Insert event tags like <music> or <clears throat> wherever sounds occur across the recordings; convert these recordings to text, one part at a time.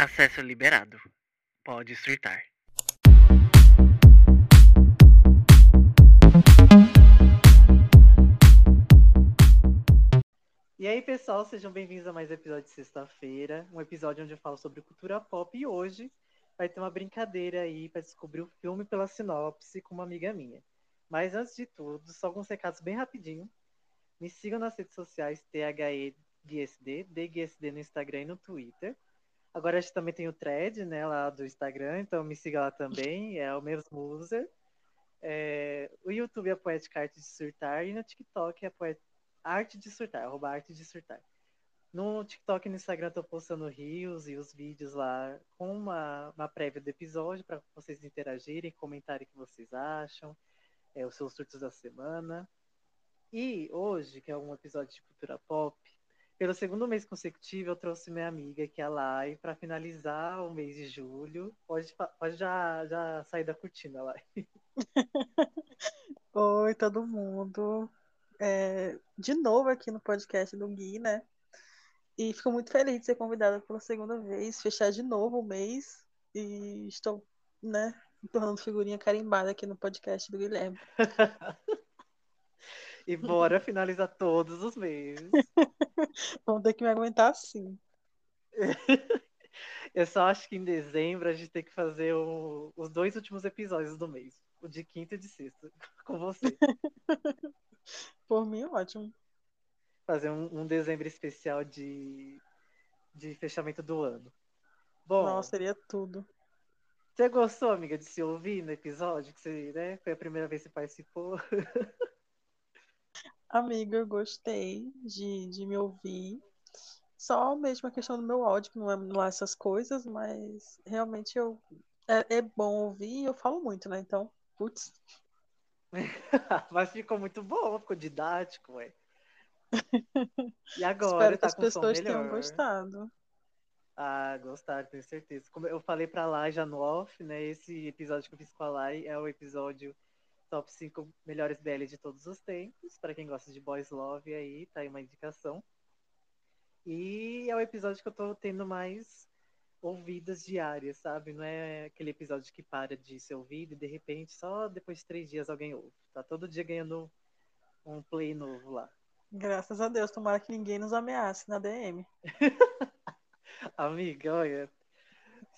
Acesso liberado. Pode surtar. E aí, pessoal, sejam bem-vindos a mais um episódio de sexta-feira, um episódio onde eu falo sobre cultura pop e hoje vai ter uma brincadeira aí para descobrir o filme pela sinopse com uma amiga minha. Mas antes de tudo, só alguns recados bem rapidinho. Me sigam nas redes sociais THEGSD, DGSD no Instagram e no Twitter. Agora a gente também tem o thread, né, lá do Instagram, então me siga lá também, é o mesmo user. É, o YouTube é Poética Arte de Surtar e no TikTok é Poet... Arte de Surtar, arroba Arte de Surtar. No TikTok e no Instagram tô postando rios e os vídeos lá com uma, uma prévia do episódio para vocês interagirem, comentarem o que vocês acham, é, os seus surtos da semana. E hoje, que é um episódio de cultura pop, pelo segundo mês consecutivo, eu trouxe minha amiga, que é a Lai, para finalizar o mês de julho. Pode, pode já, já sair da cortina, Lai. <laughs> Oi, todo mundo. É, de novo aqui no podcast do Gui, né? E fico muito feliz de ser convidada pela segunda vez, fechar de novo o mês. E estou, né, tornando figurinha carimbada aqui no podcast do Guilherme. <laughs> e bora finalizar todos os meses. <laughs> Vamos ter que me aguentar assim. <laughs> Eu só acho que em dezembro a gente tem que fazer o, os dois últimos episódios do mês. O de quinta e de sexta. <laughs> Com você. Por mim, ótimo. Fazer um, um dezembro especial de, de fechamento do ano. Bom. Nossa, seria tudo. Você gostou, amiga, de se ouvir no episódio? Que você, né, foi a primeira vez que você participou? Amiga, eu gostei de, de me ouvir. Só mesmo a questão do meu áudio, que não é lá essas coisas, mas realmente eu é, é bom ouvir e eu falo muito, né? Então, putz. <laughs> mas ficou muito bom, ficou didático, ué. E <laughs> agora Espero tá que as com pessoas tenham gostado. Ah, gostaram, tenho certeza. Como eu falei pra Lai já no off, né? Esse episódio que eu fiz com a Lai é o episódio top 5 melhores BL de todos os tempos. Para quem gosta de Boys Love aí, tá aí uma indicação. E é o episódio que eu tô tendo mais ouvidas diárias, sabe? Não é aquele episódio que para de ser ouvido e de repente só depois de três dias alguém ouve. Tá todo dia ganhando um play novo lá. Graças a Deus, tomara que ninguém nos ameace na DM. <laughs> Amiga, olha.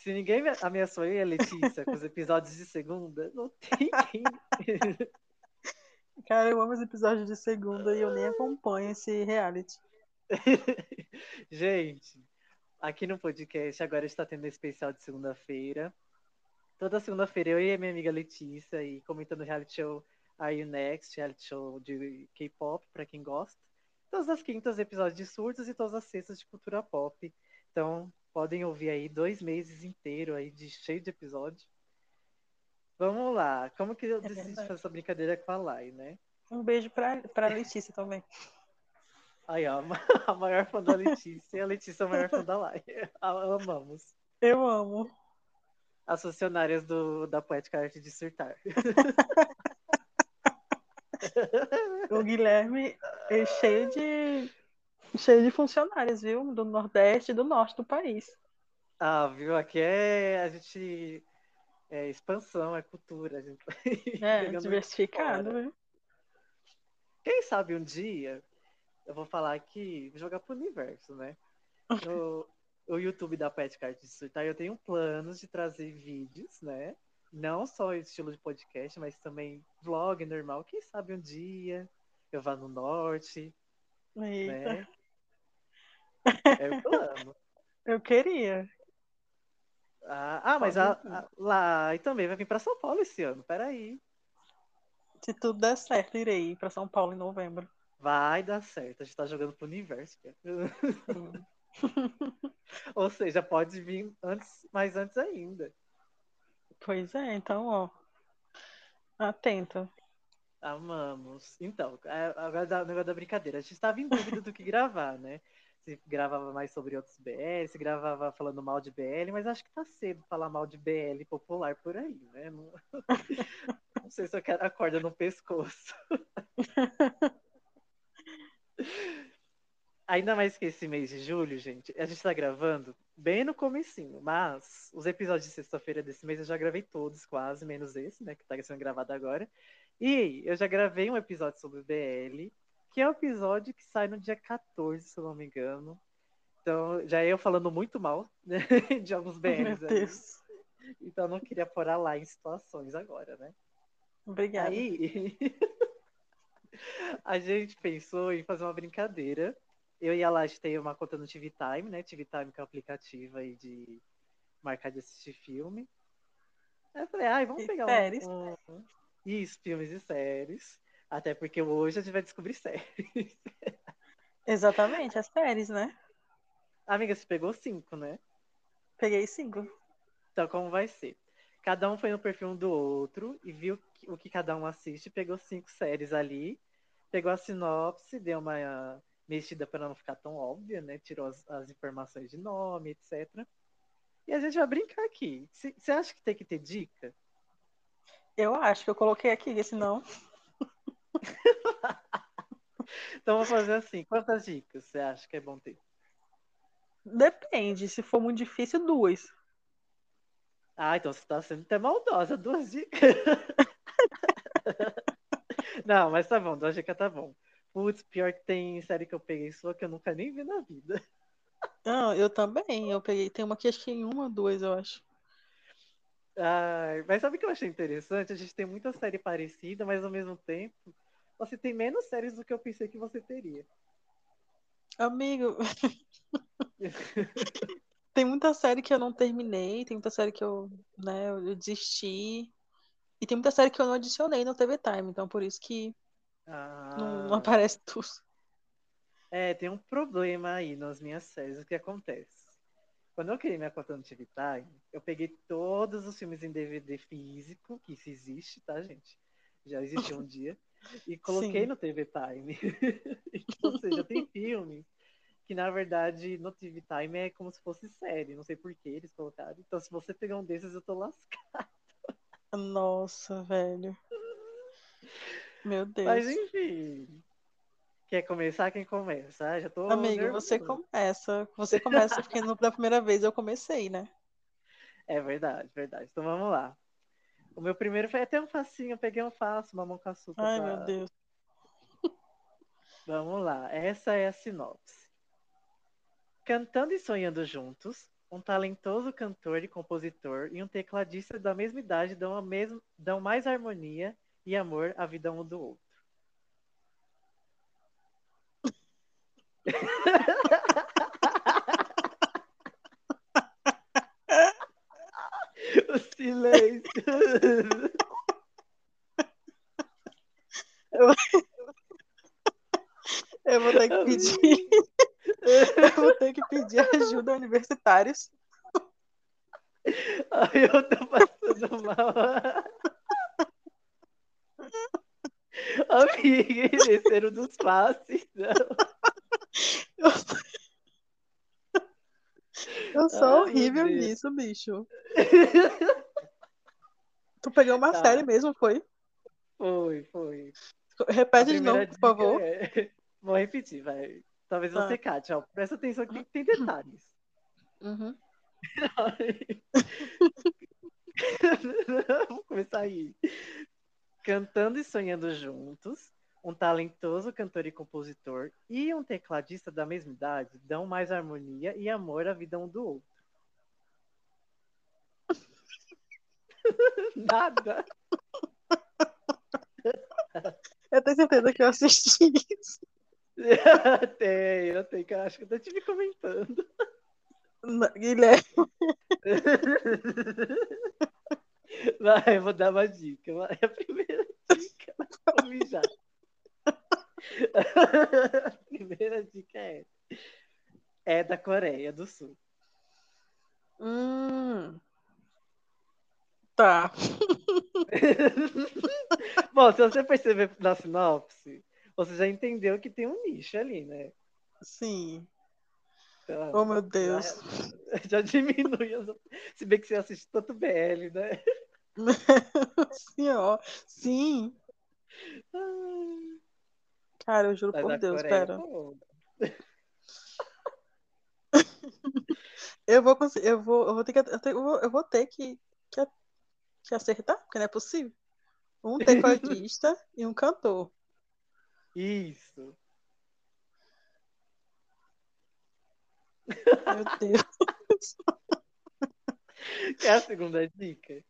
Se ninguém me ameaçou aí, a Letícia, com os episódios de segunda, não tem quem. <laughs> Cara, eu amo os episódios de segunda e eu nem acompanho esse reality. <laughs> Gente, aqui no podcast agora está tendo especial de segunda-feira. Toda segunda-feira eu e a minha amiga Letícia e comentando o reality show Are You Next, reality show de K-pop, para quem gosta. Todas as quintas, episódios de surtos e todas as sextas de cultura pop. Então, podem ouvir aí dois meses inteiro aí de cheio de episódio. Vamos lá. Como que eu decidi verdade. fazer essa brincadeira com a Lai, né? Um beijo pra, pra Letícia também. Aí, ó, <laughs> a maior fã da Letícia e a Letícia é a maior fã da Lai. <laughs> A- Amamos. Eu amo. As funcionárias do, da Poética Arte de Surtar. <laughs> O Guilherme é cheio de cheio de funcionários, viu? Do Nordeste e do Norte do país. Ah, viu? Aqui é a gente. É expansão, é cultura. A gente É, <laughs> diversificado, viu? Quem sabe um dia eu vou falar aqui, vou jogar pro universo, né? <laughs> No, o YouTube da Pet Art de Surtar, eu tenho planos de trazer vídeos, né? Não só estilo de podcast, mas também vlog normal. Quem sabe um dia eu vá no norte, Eita, né? É plano. eu queria. Ah, ah, mas a- a- lá e também vai vir para São Paulo esse ano. Peraí. Se tudo der certo, irei para São Paulo em novembro. Vai dar certo. A gente tá jogando pro universo. <laughs> Ou seja, pode vir antes, mais antes ainda. Pois é, então, ó. Atenta. Amamos. Então, é, agora o negócio da brincadeira. A gente estava em dúvida do que gravar, né? Se gravava mais sobre outros BL, se gravava falando mal de BL, mas acho que tá cedo falar mal de BL popular por aí, né? Não, <laughs> não sei se eu quero a corda no pescoço. <laughs> Ainda mais que esse mês de julho, gente, a gente tá gravando bem no comecinho, mas os episódios de sexta-feira desse mês eu já gravei todos, quase, menos esse, né, que tá sendo gravado agora. E eu já gravei um episódio sobre BL, que é um episódio que sai no dia 14, se eu não me engano. Então, já eu falando muito mal né, <laughs> de alguns BLs. Meu Deus. Aí. Então, eu não queria pôr lá em situações agora, né? Obrigada. Aí, <laughs> a gente pensou em fazer uma brincadeira. Eu e a Laje tem uma conta no TV Time, né? TV Time que é um aplicativo aí de marcar de assistir filme. Aí eu falei, ai, vamos E pegar séries. um, um... Isso, filmes e séries. Até porque hoje a gente vai descobrir séries. Exatamente, as séries, né? Amiga, você pegou cinco, né? Peguei cinco. Então, como vai ser? Cada um foi no perfil um do outro e viu o que cada um assiste, pegou cinco séries ali, pegou a sinopse, deu uma mexida para não ficar tão óbvia, né? Tirou as, as, informações de nome, etc. E a gente vai brincar aqui. Você acha que tem que ter dica? Eu acho que eu coloquei aqui, senão. <laughs> então vamos fazer assim. Quantas dicas você acha que é bom ter? Depende. Se for muito difícil, duas. Ah, então você tá sendo até maldosa. Duas dicas. <laughs> Não, mas tá bom. Duas dicas tá bom. Putz, pior que tem série que eu peguei sua que eu nunca nem vi na vida. <laughs> Não, eu também. Eu peguei. Tem uma que acho que em uma, duas, eu acho. Ai, mas sabe o que eu achei interessante? A gente tem muita série parecida, mas ao mesmo tempo você tem menos séries do que eu pensei que você teria. Amigo. <laughs> tem muita série que eu não terminei, tem muita série que eu, né, eu desisti. E tem muita série que eu não adicionei no TV Time, então por isso que ah, não, não, aparece tudo. É, tem um problema aí nas minhas séries. O que acontece? Quando eu criei minha conta no TV Time, eu peguei todos os filmes em DVD físico, que isso existe, tá, gente? Já existiu um <laughs> dia, e coloquei Sim. no TV Time. <laughs> Ou seja, tem filme que, na verdade, no TV Time é como se fosse série. Não sei por que eles colocaram. Então, se você pegar um desses, eu tô lascado. Nossa, velho. Meu Deus. Mas, enfim. Quer começar? Quem começa? Ah, já tô Amigo, nervoso. você começa. Você <laughs> começa porque no- da primeira vez eu comecei, né? É verdade, verdade. Então vamos lá. O meu primeiro foi até um facinho, eu peguei um fácil, mamão com açúcar. Ai, pra- meu Deus. Vamos lá, essa é a sinopse. Cantando e sonhando juntos, um talentoso cantor e compositor e um tecladista da mesma idade dão, a mesma, dão mais harmonia e amor à vida um do outro. <laughs> o silêncio. Eu vou ter que pedir. Eu vou ter que pedir ajuda a universitários. Ai, eu tô passando mal. Amiga, um dos passes. Não. Eu, eu sou Ai, horrível nisso, bicho. Tu pegou uma Tá. série mesmo, foi? Foi, foi. Repete de novo, por favor. é- <laughs> Vou repetir, vai. Talvez Tá. você cate, ó. Presta atenção que tem detalhes. Uhum. <laughs> Vamos começar aí. Cantando e sonhando juntos, um talentoso cantor e compositor e um tecladista da mesma idade dão mais harmonia e amor à vida um do outro. <laughs> Nada. Eu tenho certeza que eu assisti isso. <laughs> tem, eu tenho que eu acho que eu tô te comentando. Na- Guilherme, <laughs> Vai, eu vou dar uma dica. Vai, a primeira dica. Vou mijar. A primeira dica é: é da Coreia do Sul. Hum. Tá. <laughs> Bom, se você perceber na sinopse, você já entendeu que tem um nicho ali, né? Sim. Então, Oh, meu Deus. Já, <laughs> já diminui. as- Se bem que você assiste tanto BL, né? <laughs> Sim, ó. Sim. Cara, eu juro Mas por Deus, Coreia, pera. pô, Eu vou conseguir, eu vou, eu vou ter que, vou, eu vou ter que, que, que acertar, porque não é possível. Um tecladista <laughs> e um cantor. Isso. Meu Deus. <laughs> Quer a segunda dica?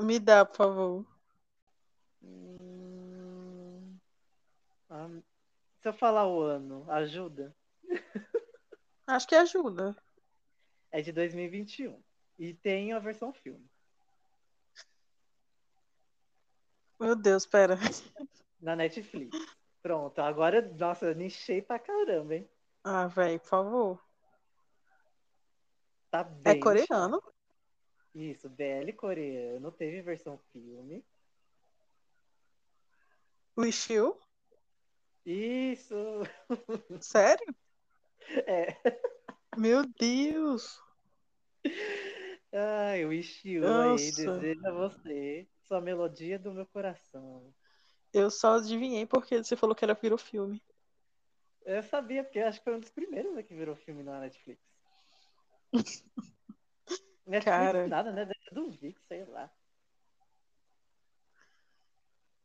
Me dá, por favor. Hum, ah, se eu falar o ano, ajuda? Acho que ajuda. É de 2021. E tem a versão filme. Meu Deus, pera. Na Netflix. Pronto, agora, nossa, eu nichei pra caramba, hein? Ah, velho, por favor. Tá É bem. coreano? nichado. Isso, BL coreano. Teve versão filme. Wish You? Isso! Sério? <laughs> É. Meu Deus. Ai, o Wish You aí, desejo a você sua melodia do meu coração. Eu só adivinhei porque você falou que era virou filme. Eu sabia, porque eu acho que foi um dos primeiros né, que virou filme na Netflix. <laughs> Netflix Cara. nada, né? Do Vix, sei lá.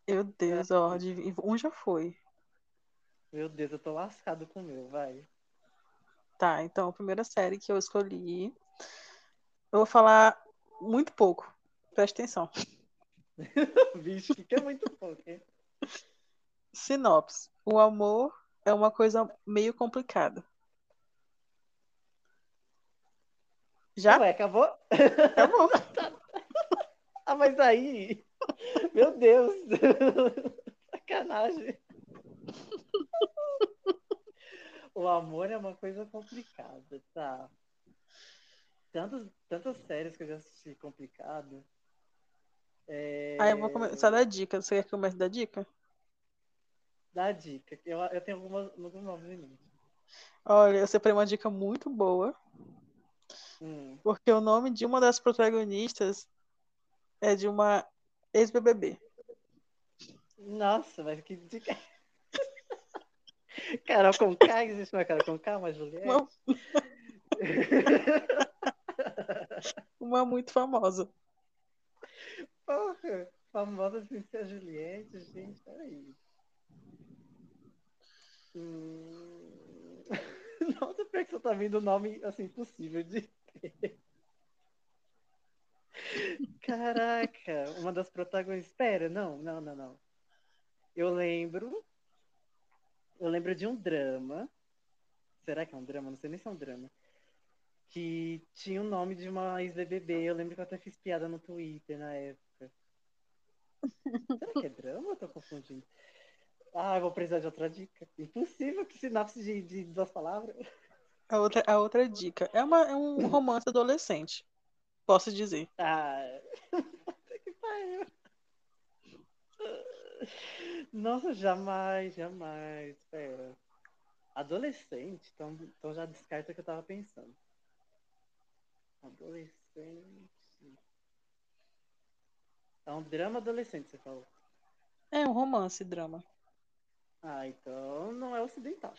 Meu Deus, ó, adiv- um já foi. Meu Deus, eu tô lascado com o meu, vai. Tá, então a primeira série que eu escolhi. Eu vou falar muito pouco. Presta atenção. <laughs> Vixe, fica muito pouco, hein? Sinopse. O amor é uma coisa meio complicada. Já? Ué, acabou? Acabou. <laughs> Ah, mas aí. Meu Deus. Sacanagem. O amor é uma coisa complicada, tá? Tantas, tantas séries que eu já assisti complicado. É... Aí eu vou começar a dar dica. Você quer que eu comece a dar dica? Dá dica. Eu, eu tenho algumas, alguns nomes em mente. Olha, eu separei uma dica muito boa, Hum. porque o nome de uma das protagonistas é de uma ex-BBB. Nossa, mas que dica. <laughs> Carol com K, existe uma Carol com K, uma Juliette? Uma, <laughs> uma muito famosa. Porra, famosa sem ser a Juliette, gente, peraí. Hum... <laughs> Nossa, pior que você tá vendo o nome, assim, impossível de ter. Caraca, uma das protagonistas. Espera, não, não, não, não. Eu lembro. Eu lembro de um drama. Será que é um drama? Não sei nem se é um drama. Que tinha o nome de uma ex-BBB. Eu lembro que eu até fiz piada no Twitter na época. Será que é drama eu tô confundindo? Ah, eu vou precisar de outra dica. Impossível que sinapse de, de duas palavras. A outra, a outra dica é, uma, é um romance adolescente. Posso dizer. Ah, puta que pariu. Nossa, jamais, jamais. Pera. Adolescente, então, então já descarta o que eu tava pensando. Adolescente. É um drama adolescente, você falou. É um romance, drama. Ah, então não é ocidental.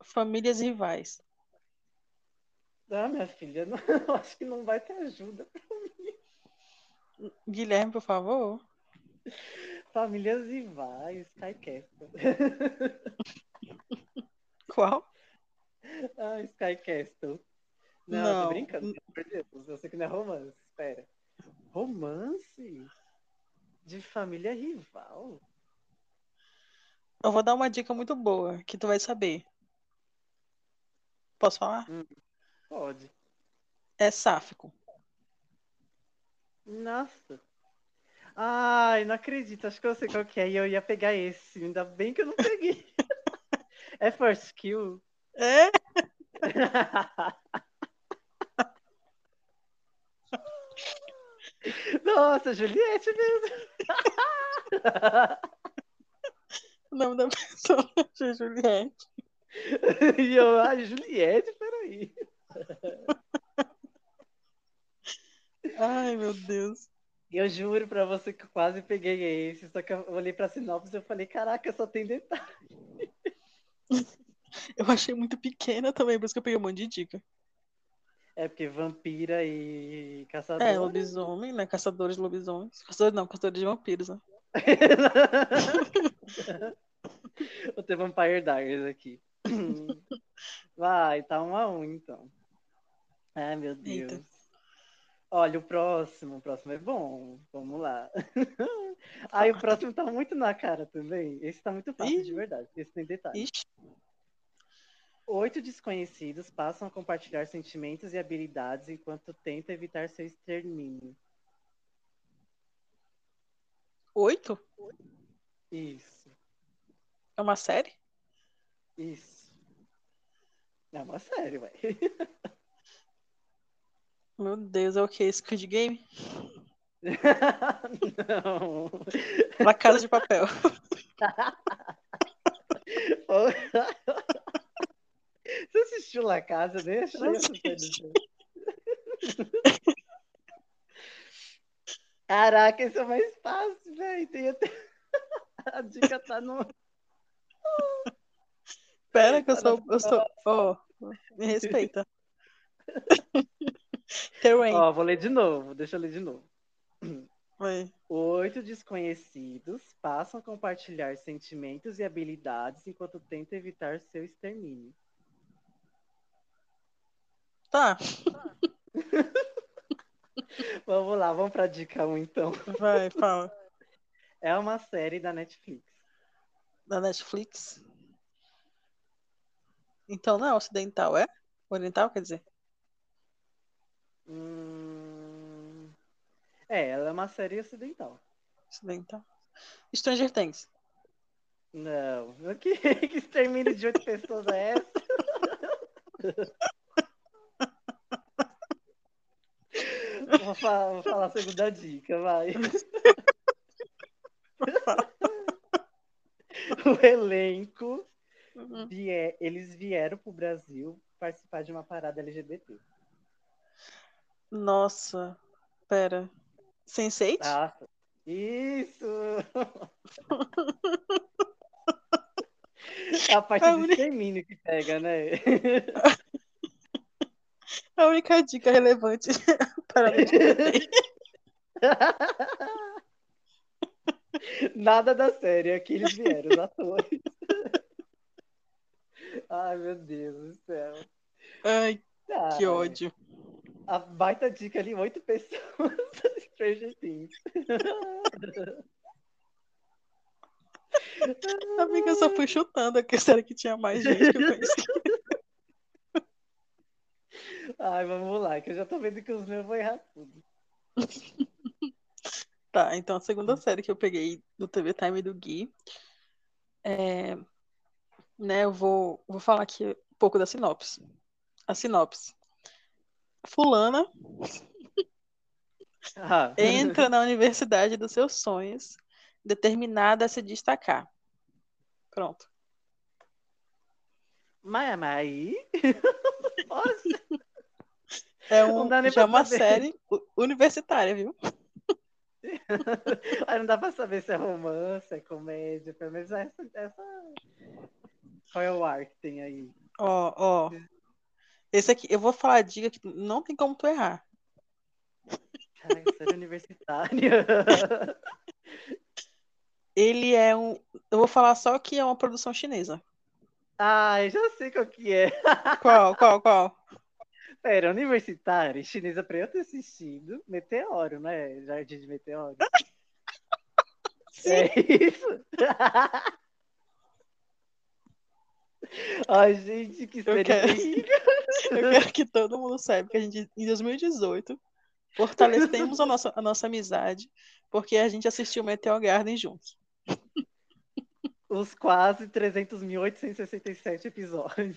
Famílias rivais. Ah, minha filha, <laughs> não, eu acho que não vai ter ajuda. Guilherme, por favor. Famílias rivais, Sky Castle. <laughs> Qual? Ah, Sky Castle. Não, Não. tô brincando, pelo amor de Deus. Eu sei que não é romance. Espera. Romance? De família rival? Eu vou dar uma dica muito boa que tu vai saber. Posso falar? Pode. É sáfico. Nossa. Ai, não acredito. Acho que eu sei qual que é. E eu ia pegar esse. Ainda bem que eu não peguei. <laughs> é First Kill? É? <laughs> Nossa, Juliette mesmo. O <laughs> nome da pessoa <laughs> é Juliette. <laughs> e eu, ah, Juliette, peraí. Ai, meu Deus. Eu juro pra você que eu quase peguei esse, só que eu olhei pra sinopse e eu falei, caraca, só tem detalhe. Eu achei muito pequena também, por isso que eu peguei um monte de dica. É porque vampira e caçador. É, lobisomem, né? Caçadores de lobisomens. Caçadores não, caçadores de vampiros, né? <laughs> Vou ter Vampire Diaries aqui. <laughs> Vai, tá um a um, então. Ai, meu Deus. Eita. Olha, o próximo, o próximo é bom. Vamos lá. <laughs> Ai, o próximo tá muito na cara também. Esse tá muito fácil, Ih. de verdade. Esse tem detalhes. Ixi, Oito desconhecidos passam a compartilhar sentimentos e habilidades enquanto tentam evitar seu extermínio. oito? Isso, É uma série? isso. É uma série, ué. <laughs> Meu Deus, é o que? Squid Game? <laughs> Não. La Casa de Papel. <laughs> Você assistiu La Casa? Deixa assisti. Caraca, esse é mais fácil, velho. Tem até... <laughs> A dica tá no. Pera que eu sou. Eu sou. Ó, me respeita. Terrain. Ó, vou ler de novo. Deixa eu ler de novo. Vai. Oito desconhecidos passam a compartilhar sentimentos e habilidades enquanto tentam evitar seu extermínio. Tá, <laughs> Vamos lá, vamos pra dica 1 então. vai, fala. É uma série da Netflix. Da Netflix. Então não é ocidental, é? Oriental, quer dizer? Hum... É, ela é uma série ocidental. Ocidental. Stranger Things. Não. <laughs> Que, que extermínio de oito pessoas é essa? <laughs> Vou falar, vou falar a segunda dica, vai. <laughs> O elenco, Uhum. vie- eles vieram pro Brasil participar de uma parada LGBT. Nossa, pera. Sense8? Nossa, isso! <laughs> É a parte A do única- extermínio que pega, né? <laughs> A única dica relevante. Nada da série, aqui eles vieram, os atores. Ai, meu Deus do céu. Ai, Ah, que ódio. A baita dica ali, oito pessoas. <laughs> Stranger Things. Amiga, eu só fui chutando a questão que tinha mais gente que eu conheci. Ai, vamos lá, que eu já tô vendo que os meus vão errar tudo. <laughs> Tá, então a segunda série que eu peguei do TV Time do Gui é, né, eu vou, vou falar aqui um pouco da sinopse. A sinopse. Fulana <laughs> Ah. entra na universidade dos seus sonhos, determinada a se destacar. Pronto. Mas, mas aí. <laughs> Nossa, É, um, já é uma saber. série universitária, viu? <laughs> aí não dá pra saber se é romance, é comédia, pelo menos essa. essa... Qual é o ar que tem aí? Ó, ó. Esse aqui, eu vou falar a dica que não tem como tu errar. Caralho, série universitária. <laughs> Ele é um. Eu vou falar só que é uma produção chinesa. Ai, já sei qual que é. Qual, qual, qual? Era universitária, chinesa pra eu ter assistido. Meteoro, né? Jardim de Meteoro. <laughs> Sim. É isso. <laughs> Ai, gente, que série quero. <laughs> Eu quero que todo mundo saiba que a gente, em 2018, fortalecemos a nossa, a nossa amizade, porque a gente assistiu Meteor Garden juntos. Os quase 300.867 episódios.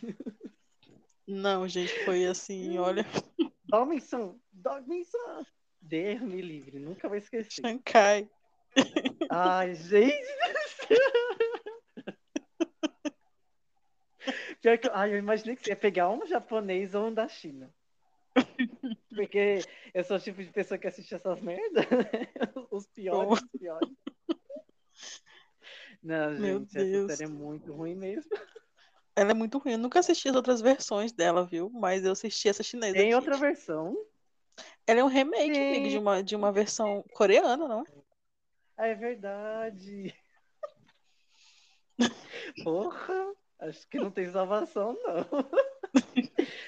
Não, gente, foi assim, olha, Dorminson, Dorminson. Deus me livre, nunca vou esquecer. Shankai. Ai, gente. Pior que, ai, eu imaginei que você ia pegar um japonês ou um da China. Porque eu sou o tipo de pessoa que assiste essas merdas, né? Os piores, os piores. Não, Meu gente, Deus. essa série é muito ruim mesmo. Ela é muito ruim. Eu nunca assisti as outras versões dela, viu? Mas eu assisti essa chinesa Tem aqui. outra versão. Ela é um remake, amigo, de uma, de uma versão coreana, não é? Ah, é verdade. <laughs> Porra, acho que não tem salvação, não. <laughs>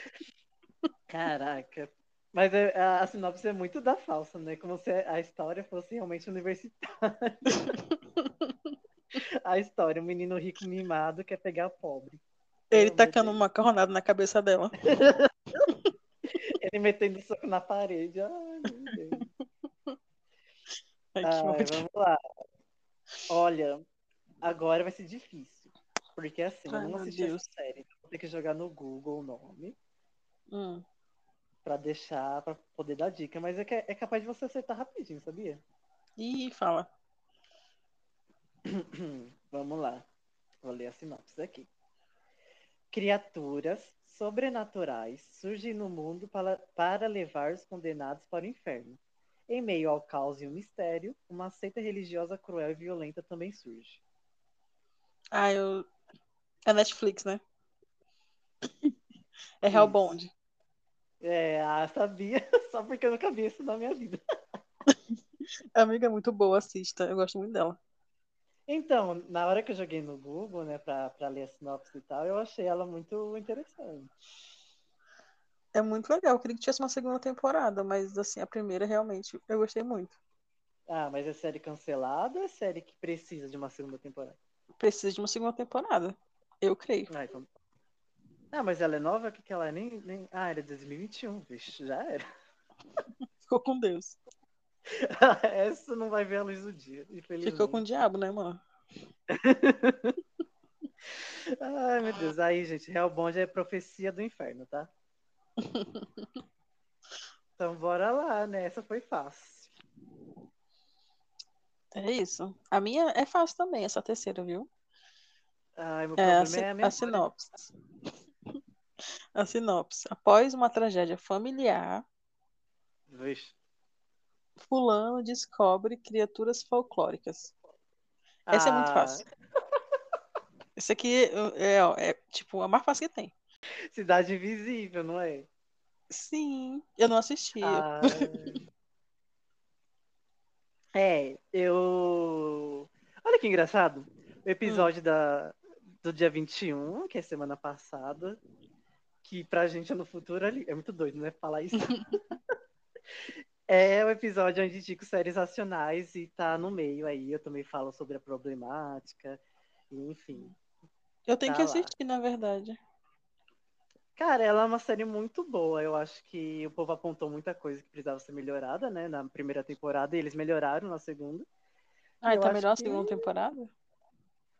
Caraca. Mas é- a, a sinopse é muito da falsa, né? Como se a história fosse realmente universitária. <laughs> A história, um menino rico mimado quer pegar pobre. Ele tacando uma macarronada na cabeça dela. <laughs> Ele metendo soco na parede. Ai, meu Deus. Ai, Ai, vamos lá. Olha, agora vai ser difícil. Porque assim, eu Ai, não meu assisti Deus. essa série. então Vou ter que jogar no Google o nome Hum. pra deixar, pra poder dar dica. Mas é, que é capaz de você acertar rapidinho, sabia? Ih, fala. <clears throat> Vamos lá. Vou ler a sinopse aqui. Criaturas sobrenaturais surgem no mundo para, para levar os condenados para o inferno. Em meio ao caos e o mistério, uma seita religiosa cruel e violenta também surge. Ah, eu. É Netflix, né? <laughs> É. Hellbound. É, ah, sabia, <laughs> só porque eu nunca vi isso na minha vida. A <laughs> amiga é muito boa, assista. Eu gosto muito dela. Então, na hora que eu joguei no Google, né, pra, pra ler a sinopse e tal, eu achei ela muito interessante. É muito legal. Eu queria que tivesse uma segunda temporada, mas assim, a primeira realmente eu gostei muito. Ah, mas é série cancelada ou é série que precisa de uma segunda temporada? Precisa de uma segunda temporada. Eu creio. Ah, então... ah mas ela é nova? O que, que ela é? Nem, nem... Ah, de 2021, vixe, já era. <laughs> Ficou com Deus. <laughs> Essa não vai ver a luz do dia. Ficou com o diabo, né, mano? <laughs> Ai, meu Deus. Aí, gente, Hellbound é profecia do inferno, tá? <laughs> Então, bora lá, né? Essa foi fácil. É isso. A minha é fácil também, essa terceira, viu? Ai, meu É a, problema si- é a a memória. sinopse. A sinopse. Após uma tragédia familiar, Vixe. Fulano descobre criaturas folclóricas. Essa é muito Ah, fácil. <laughs> Esse aqui é, é, é, tipo a mais fácil que tem. Cidade Invisível, não é? Sim, eu não assisti. Ah, é, eu. Olha que engraçado. O episódio da, do dia 21, que é semana passada, que pra gente é no futuro ali. É muito doido, né? Falar isso. <laughs> É o episódio onde indico séries nacionais e tá no meio aí. Eu também falo sobre a problemática, enfim. Eu tenho Tá que lá. assistir, na verdade. Cara, ela é uma série muito boa. Eu acho que o povo apontou muita coisa que precisava ser melhorada, né? Na primeira temporada, e eles melhoraram na segunda. Ah, Eu tá melhor a que- segunda temporada?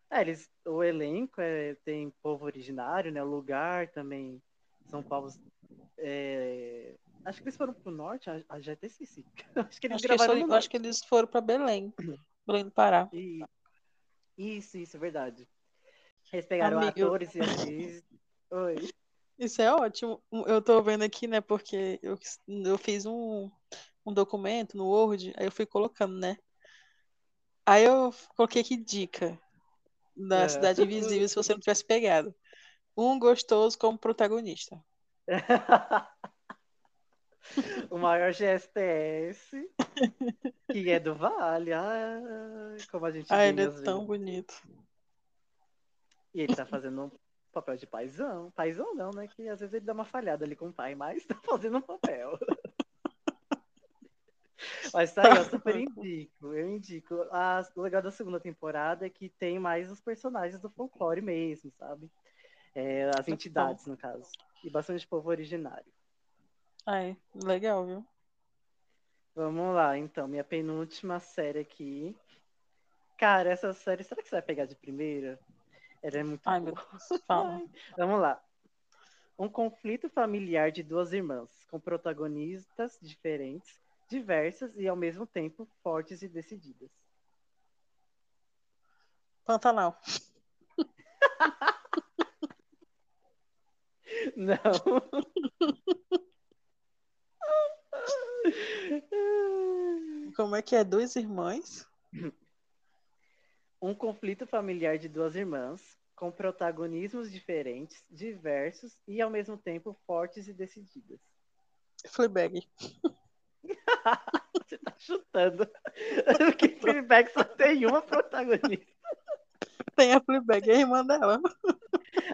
É, eles, o elenco é, tem povo originário, né? O lugar também são povos. é, acho que eles foram pro norte, ah, ah, já até esqueci. acho que eles Acho que, eles gravaram foram, no acho que eles foram pra Belém. <clears throat> Belém do Pará. E- Isso, isso, é verdade. Eles pegaram Amigo, atores e atrizes. Oi. Isso é ótimo. Eu tô vendo aqui, né? Porque eu, eu fiz um, um documento no Word, aí eu fui colocando, né? Aí eu coloquei aqui dica da É. Cidade Invisível se você não tivesse pegado. Um gostoso como protagonista. <laughs> <laughs> o maior GSTS, que é do Vale. Ai, como a gente Ah, ele é às tão vezes. bonito. E ele tá fazendo um papel de paizão. Paizão não, né? Que às vezes ele dá uma falhada ali com o pai, mas tá fazendo um papel. <laughs> Mas tá aí, eu super indico. Eu indico. A, o legal da segunda temporada é que tem mais os personagens do folclore mesmo, sabe? É, as entidades, no caso. E bastante povo originário. Ai, legal, viu? Vamos lá, então. Minha penúltima série aqui. Cara, essa série, será que você vai pegar de primeira? Ela é muito Ai, meu boa. <laughs> Ai, Vamos lá. Um conflito familiar de duas irmãs, com protagonistas diferentes, diversas e ao mesmo tempo fortes e decididas. Pantanal. Não. <laughs> <laughs> Como é que é? Duas irmãs? Um conflito familiar de duas irmãs, com protagonismos diferentes, diversos e ao mesmo tempo fortes e decididas. Fleabag. <laughs> Você tá chutando. <laughs> Porque Fleabag só tem uma protagonista. Tem a Fleabag, é a irmã dela. <laughs>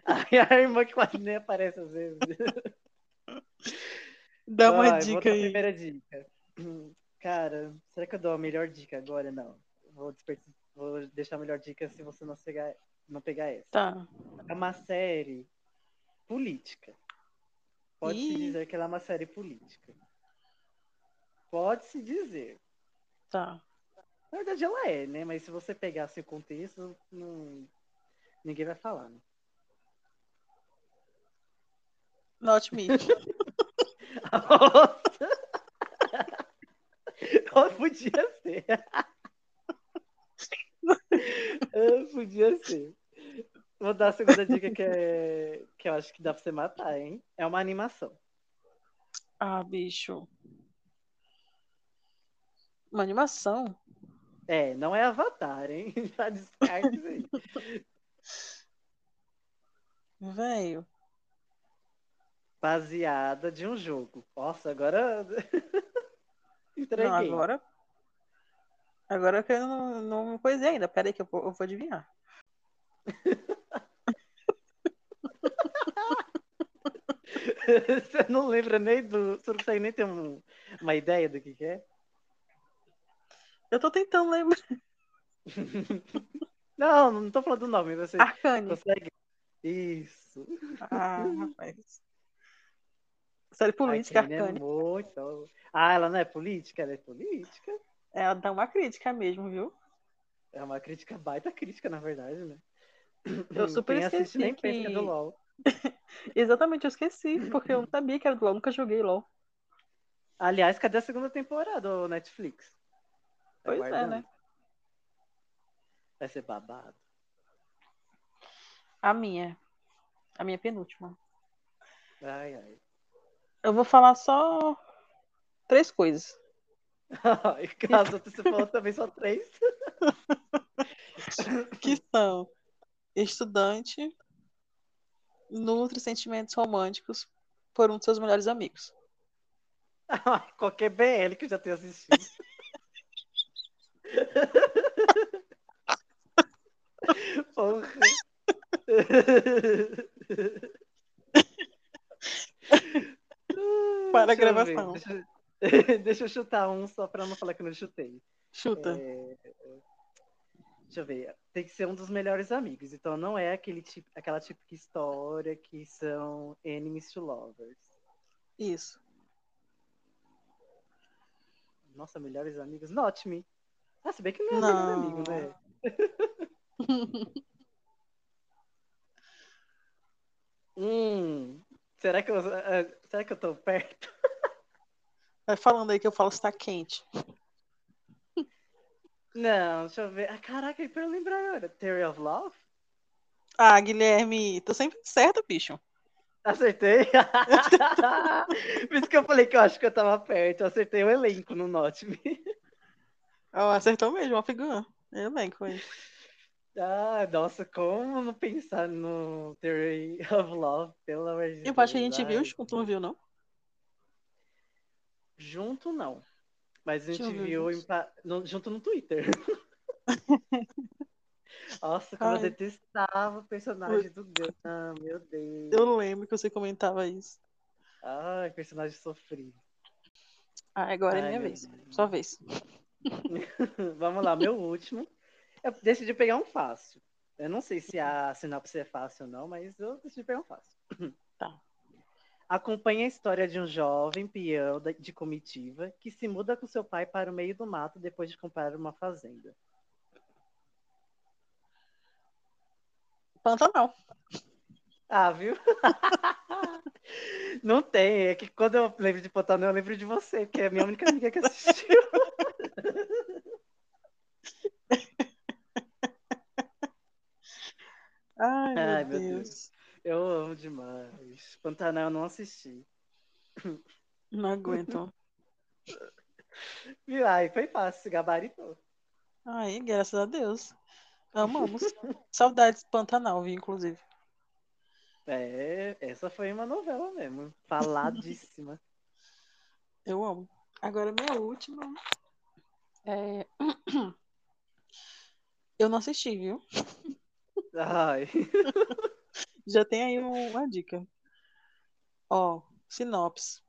A irmã que quase nem aparece às vezes. Dá uma dica aí. primeira dica. Cara, será que eu dou a melhor dica agora? Não. Vou, vou deixar a melhor dica se você não pegar, não pegar essa. Tá. É uma série política. Pode-se dizer que ela é uma série política. Pode-se dizer. Tá. Na verdade, ela é, né? Mas se você pegasse o contexto, não... ninguém vai falar, né? Not me. <laughs> Oh, podia ser. Ah, podia ser. Vou dar a segunda dica que, é... que eu acho que dá pra você matar, hein? É uma animação. Ah, bicho. Uma animação? É, não é Avatar, hein? <laughs> Já descarta isso aí. Velho. Baseada de um jogo. Nossa, agora. <laughs> Entreguei. Não, agora. Agora que eu não, não coisei ainda. Pera aí que eu vou, eu vou adivinhar. <laughs> Você não lembra nem do. Você não consegue nem ter um- uma ideia do que, que é? Eu tô tentando lembrar. <laughs> Não, não tô falando do nome. Você Arcane. consegue. Isso. Ah, rapaz. Série política, Arcane é muito. Ah, ela não é política? Ela é política. Ela dá uma crítica mesmo, viu? É uma crítica baita crítica, na verdade, né? Eu super Quem assiste esqueci nem pensa que é que- do LOL. <laughs> Exatamente, eu esqueci, porque eu não sabia que era do LOL, nunca joguei LOL. Aliás, cadê a segunda temporada, ô Netflix? Tá Pois é, né? Vai ser babado. A minha. A minha penúltima. Ai, ai. Eu vou falar só três coisas. <laughs> Ai, caso você falou também só três. <laughs> Que são estudante, nutre sentimentos românticos por um de seus melhores amigos. Ai, Qualquer BL que eu já tenho assistido. <laughs> Porra. Para a gravação. Deixa, eu- <laughs> deixa eu chutar um só pra não falar que eu não chutei. Chuta. É, Deixa eu ver. Tem que ser um dos melhores amigos. Então não é aquele tipo, aquela típica história que são enemies to lovers. Isso. Nossa, melhores amigos. Not me. Ah, se bem que não é melhor Não. amigo, né? <laughs> Hum. Será que eu, ah, será que eu tô perto? <laughs> Vai falando aí que eu falo se tá quente. Não, deixa eu ver. Ah, caraca, pra eu lembrar agora. Theory of Love? Ah, Guilherme, tô sempre certo, bicho. Acertei. <laughs> Por isso que eu falei que eu acho que eu tava perto. Eu acertei o elenco no Not Me. <laughs> Ó, acertou mesmo, a figura. Eu bem com ele. Ah, nossa, como não pensar no Theory of Love, pelo amor de Eu acho que a Deus. gente viu junto, não viu, não? Junto não. Mas a Deixa gente eu ver viu no- junto no Twitter. <laughs> Nossa, como eu Ai. detestava o personagem do Gun, meu Deus. Eu lembro que você comentava isso. Ai, personagem sofrido. Ah, agora é Ai, minha meu vez. Deus. Sua vez. <laughs> Vamos lá, meu último. Eu decidi pegar um fácil. Eu não sei se a sinopse é fácil ou não, mas eu decidi pegar um fácil. Tá. Acompanha a história de um jovem peão de comitiva que se muda com seu pai para o meio do mato depois de comprar uma fazenda. Pantanal. Ah, viu? <laughs> Não tem, é que quando eu lembro de Pantanal, eu lembro de você, que é a minha única amiga que assistiu. <laughs> Ai, meu, Ai, meu Deus. Eu amo demais. Pantanal eu não assisti. Não aguento. <laughs> Ai, foi fácil, se gabaritou. Ai, graças a Deus. Amamos. <laughs> Saudades Pantanal, vi, inclusive. É, essa foi uma novela mesmo. Faladíssima. <laughs> Eu amo. Agora, minha última. É... <clears throat> Eu não assisti, viu? Ai. <laughs> Já tem aí uma dica. Ó, sinopse.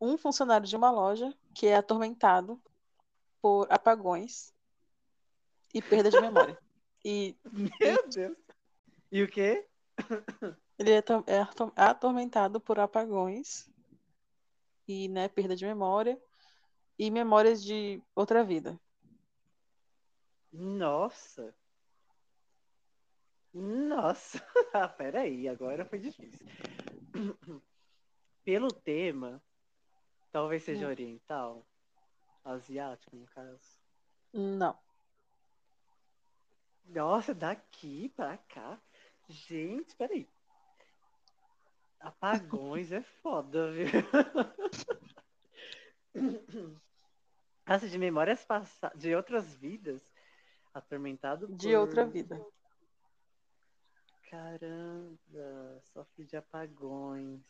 Um funcionário de uma loja que é atormentado por apagões e perda de memória. <laughs> E Meu Deus. E o quê? ele é é ator- atormentado por apagões e, né, perda de memória e memórias de outra vida. Nossa. Nossa. <laughs> Ah, peraí, agora foi difícil. Pelo tema, talvez seja Hum. oriental. Asiático, no caso. Não. Nossa, daqui pra cá. Gente, peraí. Apagões é foda, viu? <laughs> Nossa, de memórias passadas, de outras vidas, atormentado por... De outra vida. Caramba, sofre de apagões.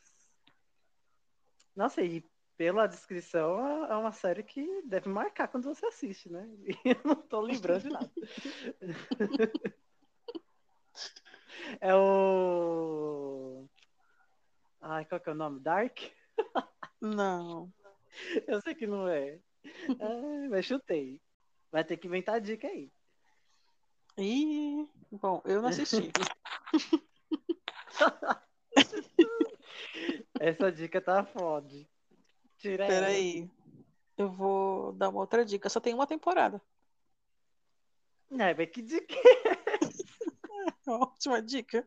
Nossa, e pela descrição, é uma série que deve marcar quando você assiste, né? <laughs> E eu não tô lembrando de nada. <laughs> É o. Ai, qual que é o nome? Dark? Não. <laughs> Eu sei que não é. Ai, mas chutei. Vai ter que inventar dica aí. E, bom, eu não assisti. <laughs> Essa dica tá foda. Tira. Peraí. Eu vou dar uma outra dica. Só tem uma temporada. Não, mas que dica? <laughs> Ótima dica.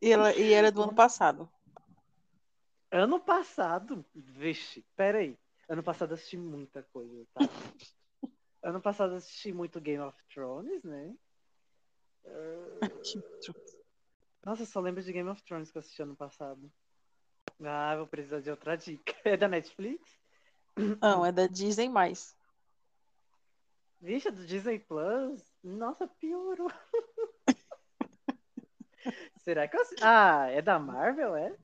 E ela, e ela é do ano passado. Ano passado, vixe, peraí. Ano passado eu assisti muita coisa, tá? <laughs> ano passado eu assisti muito Game of Thrones, né? Nossa, eu só lembro de Game of Thrones que eu assisti ano passado. Ah, vou precisar de outra dica. <laughs> É da Netflix? Não, é da Disney. Vixe, é do Disney Plus? Nossa, piorou. <laughs> Será que eu? Ah, é da Marvel, é?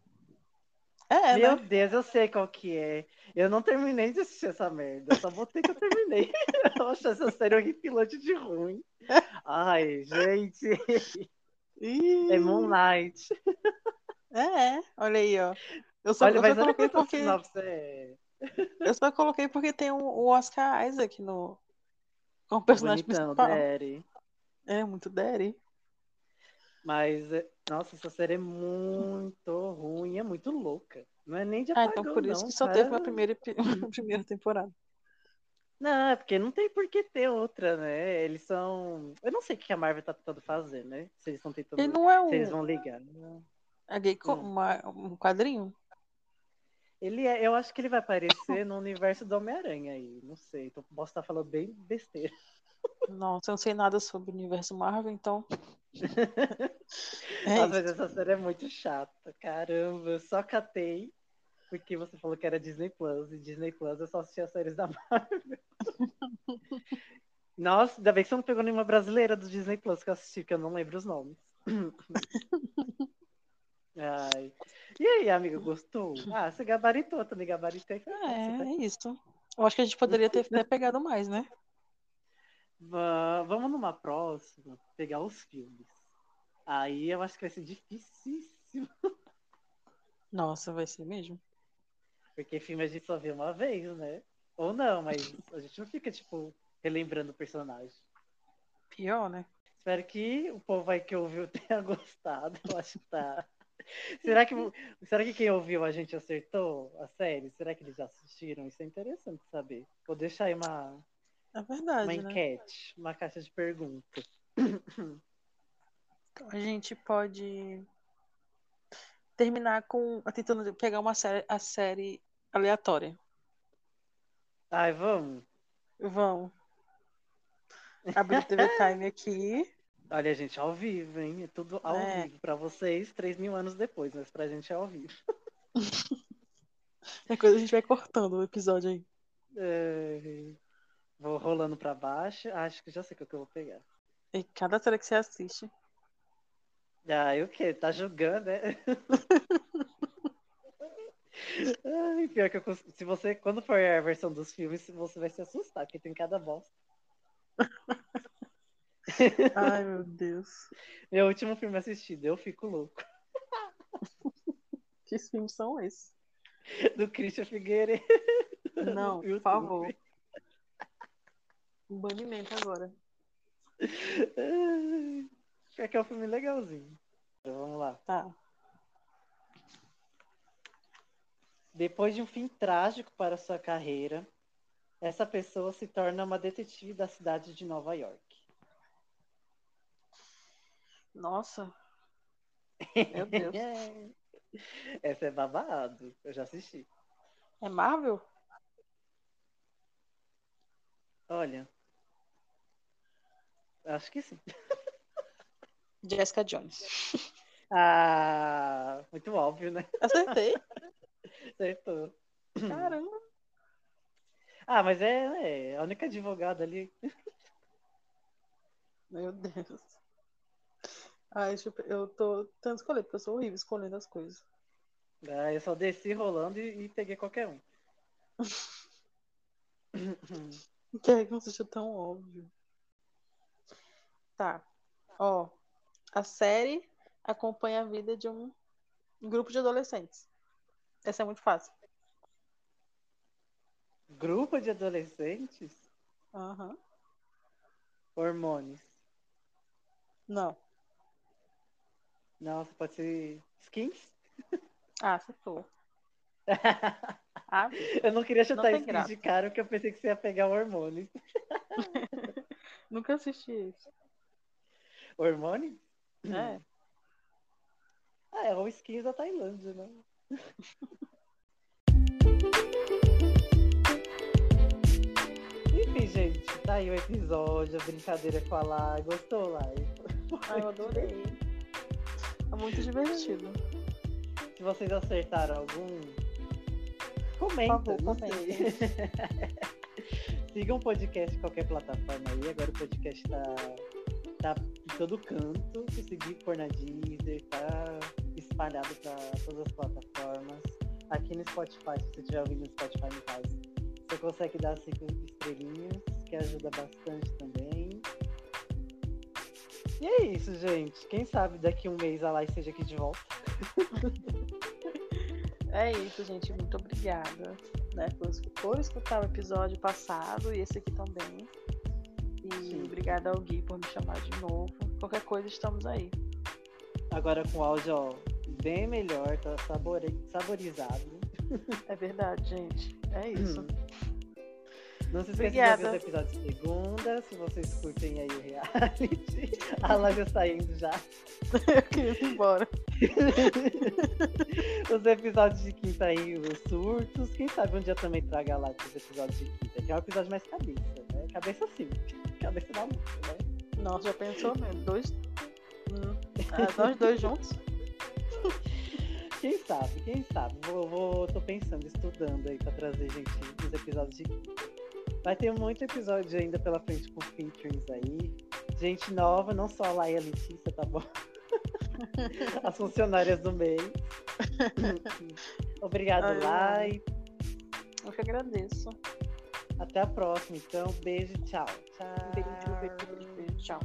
É, Meu né? Deus, eu sei qual que é. Eu não terminei de assistir essa merda. Só botei que eu terminei. <laughs> eu achei essa série horripilante de ruim. Ai, gente. Ih, É Moonlight. é, é. Olha aí, ó. Eu só, Olha, eu só mas coloquei porque é. eu só coloquei porque tem o, o Oscar Isaac no como personagem Bonitão, principal. Daddy. É muito daddy. Mas, é- nossa, essa série é muito ruim, é muito louca. Não é nem de Ah, apagão, então por isso não, que só cara. teve uma primeira, <laughs> uma primeira temporada. Não, é porque não tem por que ter outra, né? Eles são. Eu não sei o que a Marvel tá tentando fazer, né? Se eles estão tentando. Ele não é um, vão ligar. a gay co- Hum. uma- um quadrinho? Ele é, eu acho que ele vai aparecer no universo do Homem-Aranha aí. Não sei. Então posso estar falando bem besteira. Nossa, eu não sei nada sobre o universo Marvel, então. <laughs> É Nossa, mas essa série é muito chata. Caramba, eu só catei porque você falou que era Disney Plus. E Disney Plus eu só assistia as séries da Marvel. <laughs> Nossa, ainda bem que você não pegou nenhuma brasileira do Disney Plus que eu assisti, que eu não lembro os nomes. <laughs> Ai. E aí, amigo, gostou? Ah, você gabaritou, também gabaritei. Fácil, É, tá? é isso. Eu acho que a gente poderia ter até pegado mais, né? Va- Vamos numa próxima pegar os filmes. Aí eu acho que vai ser dificílimo, Nossa, vai ser mesmo. Porque filme a gente só vê uma vez, né? Ou não, mas a gente não fica, tipo, relembrando o personagem. Pior, né? Espero que o povo aí que ouviu <laughs> tenha gostado. Eu acho que tá. Será que, será que quem ouviu a gente acertou a série? Será que eles já assistiram? Isso é interessante saber. Vou deixar aí uma, É uma verdade, né? enquete, uma caixa de perguntas. Então, a gente pode terminar com tentando pegar uma série, a série aleatória. Ai, vamos. Vamos. Abrir o TV <laughs> Time aqui. Olha, gente, ao vivo, hein? É tudo ao É. vivo. Pra vocês, 3 mil anos depois, mas pra gente é ao vivo. <laughs> Qualquer coisa a gente vai cortando o episódio aí. É. Vou rolando pra baixo. Acho que já sei o que eu vou pegar. E cada série que você assiste. Ah, e o quê? Tá julgando, né? <laughs> Ai, pior que eu, se você, quando for a versão dos filmes, você vai se assustar, porque tem cada bosta. Ai, meu Deus. Meu último filme assistido, eu fico louco. Que filmes são esses? Do Christian Figueiredo. Não, por favor. Um banimento agora. Pior que é um filme legalzinho. Então, vamos lá. Tá. Depois de um fim trágico para sua carreira, essa pessoa se torna uma detetive da cidade de Nova York. Nossa. Meu <laughs> Deus. Essa é babado. Eu já assisti. É Marvel? Olha. Acho que sim. Jessica Jones. Ah, muito óbvio, né? Acertei. <laughs> Acertou. Caramba. Ah, mas é, é a única advogada ali. Meu Deus. Ai, eu, eu tô tentando escolher, porque eu sou horrível escolhendo as coisas. Ah, eu só desci rolando e, e peguei qualquer um. <laughs> Que é que não seja tão óbvio. Tá. Ó, a série acompanha a vida de um grupo de adolescentes. Essa é muito fácil. Grupo de adolescentes? Aham. Hormônios. Não. Nossa, pode ser skins? Ah, acertou. <laughs> Ah, eu não queria Não chutar tem skins graça. de cara porque eu pensei que você ia pegar hormônios. <laughs> nunca assisti isso. Hormônio? É. Ah, é o skins da Tailândia, né? Enfim, gente, tá aí o episódio, a brincadeira com a Lai. Gostou, Lai? Ai, eu adorei. É muito divertido. Se vocês acertaram algum, Por comenta. favor, não comentem. sei. <laughs> Sigam o podcast em qualquer plataforma aí. Agora o podcast tá, tá em todo canto. Consegui pôr na Deezer, tá espalhado pra todas as plataformas. Aqui no Spotify, se você estiver ouvindo no Spotify no caso, você consegue dar cinco estrelinhas, que ajuda bastante também. E é isso, gente. Quem sabe daqui um mês a Lai esteja aqui de volta. <laughs> É isso, gente. Muito obrigada né, por, por escutar o episódio passado e esse aqui também. E Sim. obrigada ao Gui por me chamar de novo. Qualquer coisa, estamos aí. Agora com áudio, ó, bem melhor, tá sabore... saborizado. É verdade, gente. É isso. Não se esqueça Obrigada. de ouvir os episódios de segunda, se vocês curtem aí o reality. <laughs> A Lá já está indo já. <laughs> Eu queria ir embora. <laughs> os episódios de quinta aí, os surtos. Quem sabe um dia também traga lá os episódios de quinta, que é um episódio mais cabeça, né? Cabeça sim. Cabeça da música, né? Nossa, já pensou mesmo? Dois. Hum. Ah, nós dois juntos? Quem sabe, quem sabe? Vou, vou, tô pensando, estudando aí pra trazer gente nos episódios de. Vai ter muito episódio ainda pela frente com features aí. Gente nova, não só a Laia e a Letícia, tá bom? <laughs> As funcionárias do mês. Obrigado, Ai, Lai. Eu que agradeço. Até a próxima, então. Beijo, tchau. Tchau. Beijo, beijo, beijo. Tchau.